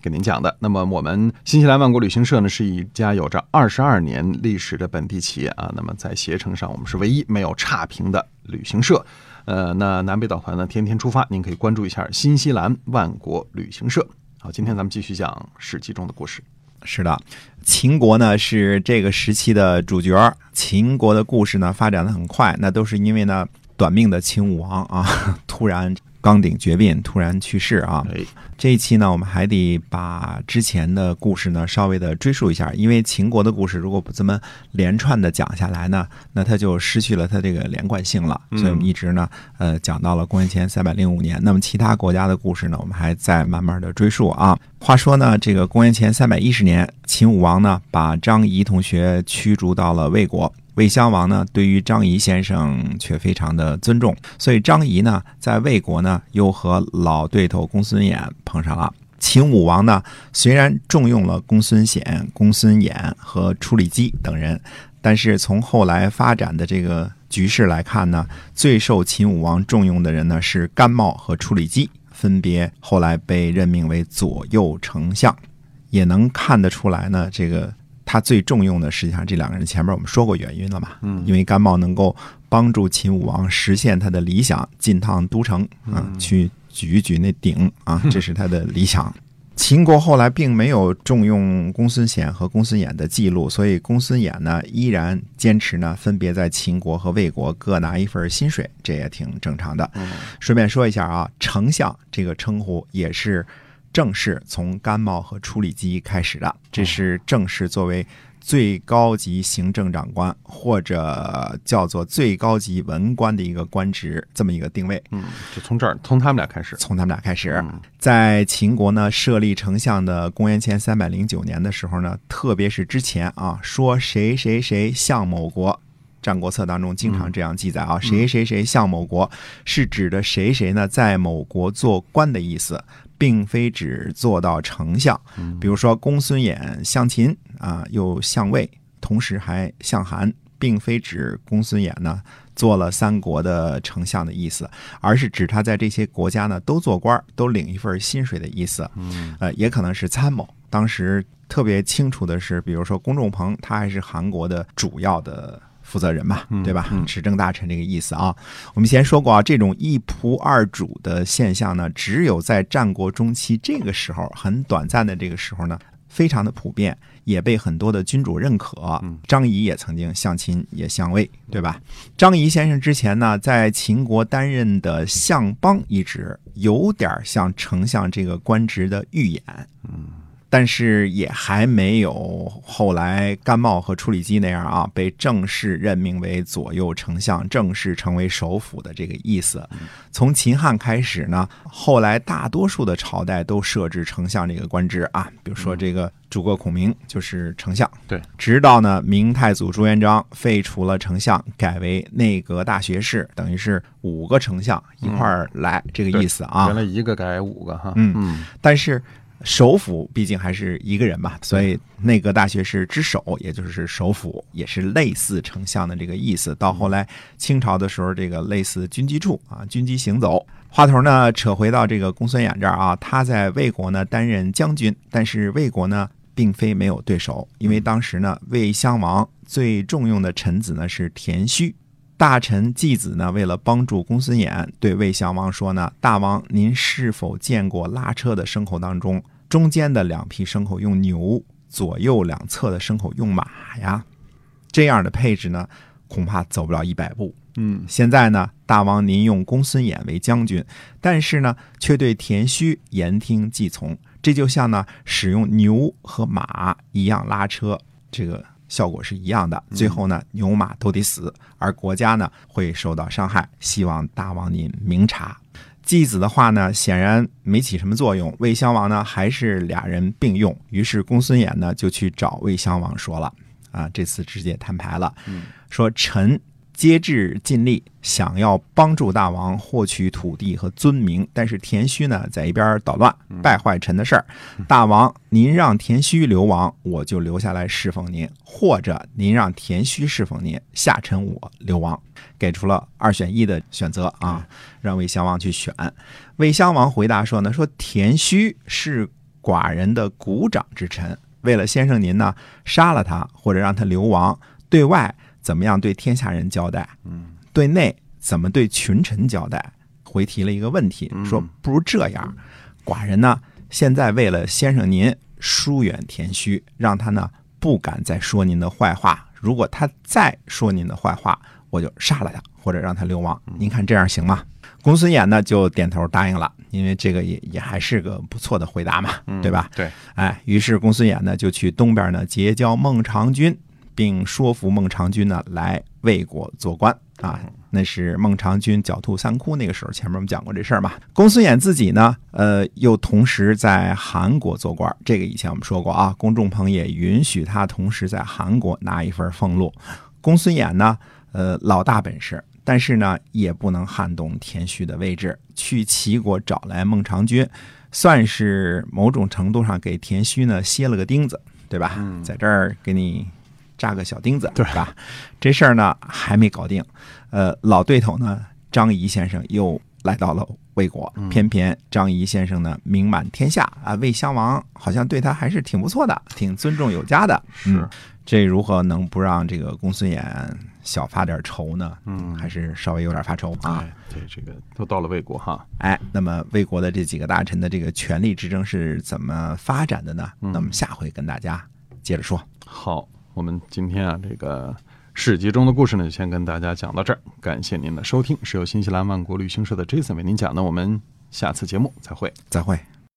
给您讲的。那么，我们新西兰万国旅行社呢，是一家有着二十二年历史的本地企业啊。那么，在携程上，我们是唯一没有差评的旅行社。呃，那南北岛团呢，天天出发，您可以关注一下新西兰万国旅行社。好，今天咱们继续讲《史记》中的故事。是的，秦国呢是这个时期的主角。秦国的故事呢发展的很快，那都是因为呢短命的秦武王啊，突然刚鼎绝膑，突然去世啊。这一期呢，我们还得把之前的故事呢稍微的追溯一下，因为秦国的故事如果不这么连串的讲下来呢，那它就失去了它这个连贯性了。所以我们一直呢，呃，讲到了公元前三百零五年。那么其他国家的故事呢，我们还在慢慢的追溯啊。话说呢，这个公元前三百一十年，秦武王呢把张仪同学驱逐到了魏国。魏襄王呢，对于张仪先生却非常的尊重，所以张仪呢，在魏国呢，又和老对头公孙衍碰上了。秦武王呢，虽然重用了公孙显、公孙衍和处理机等人，但是从后来发展的这个局势来看呢，最受秦武王重用的人呢是甘茂和处理机，分别后来被任命为左右丞相，也能看得出来呢，这个。他最重用的，实际上这两个人前面我们说过原因了嘛？嗯，因为甘茂能够帮助秦武王实现他的理想，进趟都城啊，去举一举那鼎啊，这是他的理想。秦国后来并没有重用公孙显和公孙衍的记录，所以公孙衍呢依然坚持呢，分别在秦国和魏国各拿一份薪水，这也挺正常的。顺便说一下啊，丞相这个称呼也是。正式从甘茂和处理机开始的，这是正式作为最高级行政长官或者叫做最高级文官的一个官职，这么一个定位。嗯，就从这儿，从他们俩开始，从他们俩开始，在秦国呢设立丞相的公元前三百零九年的时候呢，特别是之前啊，说谁谁谁向某国，《战国策》当中经常这样记载啊，谁谁谁向某国，是指的谁谁呢在某国做官的意思。并非只做到丞相，比如说公孙衍向秦啊，又向魏，同时还向韩，并非指公孙衍呢做了三国的丞相的意思，而是指他在这些国家呢都做官，都领一份薪水的意思。呃，也可能是参谋。当时特别清楚的是，比如说公仲鹏，他还是韩国的主要的。负责人嘛，对吧？执政大臣这个意思啊。我们先说过啊，这种一仆二主的现象呢，只有在战国中期这个时候很短暂的这个时候呢，非常的普遍，也被很多的君主认可。张仪也曾经相秦也相魏，对吧？张仪先生之前呢，在秦国担任的相邦一职，有点像丞相这个官职的预演。嗯。但是也还没有后来甘茂和处理机那样啊，被正式任命为左右丞相，正式成为首辅的这个意思。从秦汉开始呢，后来大多数的朝代都设置丞相这个官职啊，比如说这个诸葛孔明就是丞相。对，直到呢明太祖朱元璋废除了丞相，改为内阁大学士，等于是五个丞相一块儿来这个意思啊。原来一个改五个哈。嗯嗯，但是。首辅毕竟还是一个人嘛，所以内阁大学士之首，也就是首辅，也是类似丞相的这个意思。到后来清朝的时候，这个类似军机处啊，军机行走。话头呢扯回到这个公孙衍这儿啊，他在魏国呢担任将军，但是魏国呢并非没有对手，因为当时呢魏襄王最重用的臣子呢是田须。大臣季子呢，为了帮助公孙衍，对魏襄王说呢：“大王，您是否见过拉车的牲口当中，中间的两匹牲口用牛，左右两侧的牲口用马呀？这样的配置呢，恐怕走不了一百步。嗯，现在呢，大王您用公孙衍为将军，但是呢，却对田须言听计从，这就像呢，使用牛和马一样拉车，这个。”效果是一样的，最后呢，牛马都得死，而国家呢会受到伤害。希望大王您明察。继子的话呢，显然没起什么作用。魏襄王呢，还是俩人并用。于是公孙衍呢，就去找魏襄王说了：“啊，这次直接摊牌了，说臣竭致尽力想要帮助大王获取土地和尊名，但是田须呢在一边捣乱，败坏臣的事儿。大王，您让田须流亡，我就留下来侍奉您；或者您让田须侍奉您，下臣我流亡。给出了二选一的选择啊，让魏襄王去选。魏襄王回答说呢，说田须是寡人的股掌之臣，为了先生您呢，杀了他或者让他流亡，对外。怎么样对天下人交代？嗯，对内怎么对群臣交代？回提了一个问题，说不如这样，寡人呢现在为了先生您疏远田虚，让他呢不敢再说您的坏话。如果他再说您的坏话，我就杀了他，或者让他流亡。您看这样行吗？公孙衍呢就点头答应了，因为这个也也还是个不错的回答嘛，对吧？对，哎，于是公孙衍呢就去东边呢结交孟尝君。并说服孟尝君呢来魏国做官啊，那是孟尝君狡兔三窟那个时候，前面我们讲过这事儿嘛。公孙衍自己呢，呃，又同时在韩国做官，这个以前我们说过啊。公仲朋也允许他同时在韩国拿一份俸禄。公孙衍呢，呃，老大本事，但是呢，也不能撼动田须的位置。去齐国找来孟尝君，算是某种程度上给田须呢歇了个钉子，对吧？在这儿给你。扎个小钉子，对吧？这事儿呢还没搞定，呃，老对头呢张仪先生又来到了魏国，偏偏张仪先生呢名满天下啊，魏襄王好像对他还是挺不错的，挺尊重有加的。是，这如何能不让这个公孙衍小发点愁呢？嗯，还是稍微有点发愁啊。对，这个都到了魏国哈，哎，那么魏国的这几个大臣的这个权力之争是怎么发展的呢？那么下回跟大家接着说。好。我们今天啊，这个史记中的故事呢，就先跟大家讲到这儿。感谢您的收听，是由新西兰万国旅行社的 Jason 为您讲的。我们下次节目再会，再会。